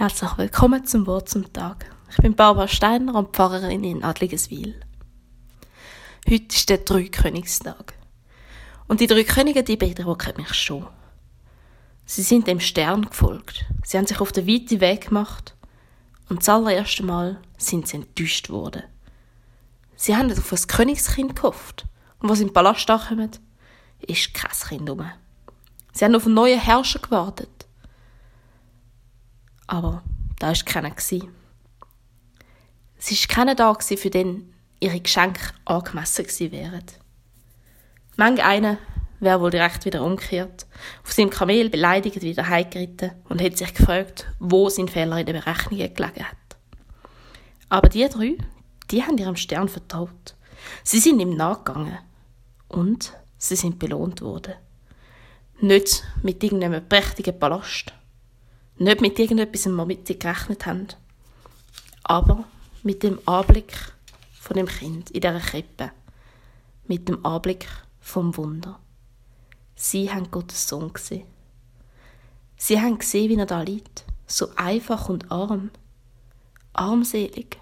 Herzlich willkommen zum Wort zum Tag. Ich bin Barbara Steiner und Pfarrerin in Adligeswil. Heute ist der Dreikönigstag. Und die drei Könige, die beeindrucken mich schon. Sie sind dem Stern gefolgt. Sie haben sich auf den weiten Weg gemacht. Und das allererste Mal sind sie enttäuscht worden. Sie haben auf ein Königskind gehofft. Und was im Palast ankommt, ist kein Kind rum. Sie haben auf einen neuen Herrscher gewartet aber da war keiner. Es war keiner da, für den ihre Geschenke angemessen gewesen wären. Manch einer wäre wohl direkt wieder umgekehrt, auf seinem Kamel beleidigt wieder heimgeritten und hätte sich gefragt, wo sein Fehler in den Berechnungen gelegen hat. Aber die drei, die haben ihrem Stern vertraut. Sie sind ihm nachgegangen. Und sie sind belohnt worden. Nicht mit irgendeinem prächtigen Palast, nicht mit irgendetwas, womit sie gerechnet haben, aber mit dem Anblick von dem Kind in dieser Krippe, mit dem Anblick vom Wunder. Sie haben Gottes Sohn gesehen. Sie haben gesehen, wie er da liegt, so einfach und arm, armselig,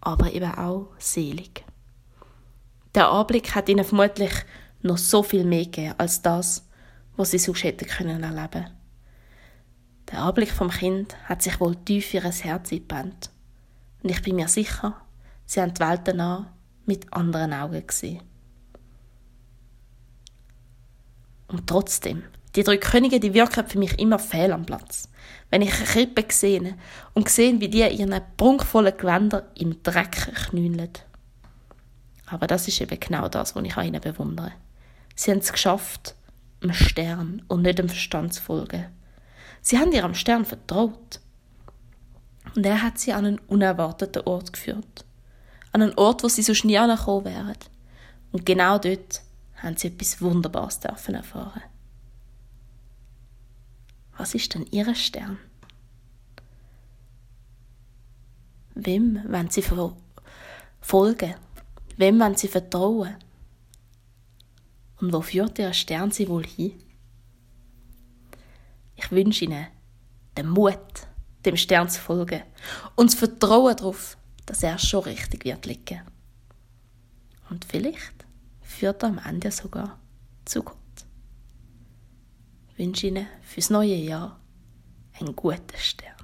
aber eben auch selig. Der Anblick hat ihnen vermutlich noch so viel mehr gegeben als das, was sie sonst hätten können erleben der Anblick vom Kind hat sich wohl tief in ihr Herz eingebrannt. Und ich bin mir sicher, sie haben die Welt danach mit anderen Augen gesehen. Und trotzdem, die drei Könige, die wirken für mich immer fehl am Platz. Wenn ich eine Krippe sehe und sehe, wie die ihren prunkvollen Gewänder im Dreck knüllen. Aber das ist eben genau das, was ich an ihnen bewundere. Sie haben es geschafft, einem Stern und nicht dem Verstand zu folgen. Sie haben ihrem Stern vertraut. Und er hat sie an einen unerwarteten Ort geführt. An einen Ort, wo sie sonst nie angekommen wären. Und genau dort haben sie etwas Wunderbares dürfen erfahren. Was ist denn ihr Stern? Wem wollen sie folgen? Wem wollen sie vertrauen? Und wo führt ihr Stern sie wohl hin? Ich wünsche Ihnen den Mut, dem Stern zu folgen und das Vertrauen darauf, dass er schon richtig wird liegen. Und vielleicht führt er am Ende sogar zu Gott. Ich wünsche Ihnen fürs neue Jahr einen guten Stern.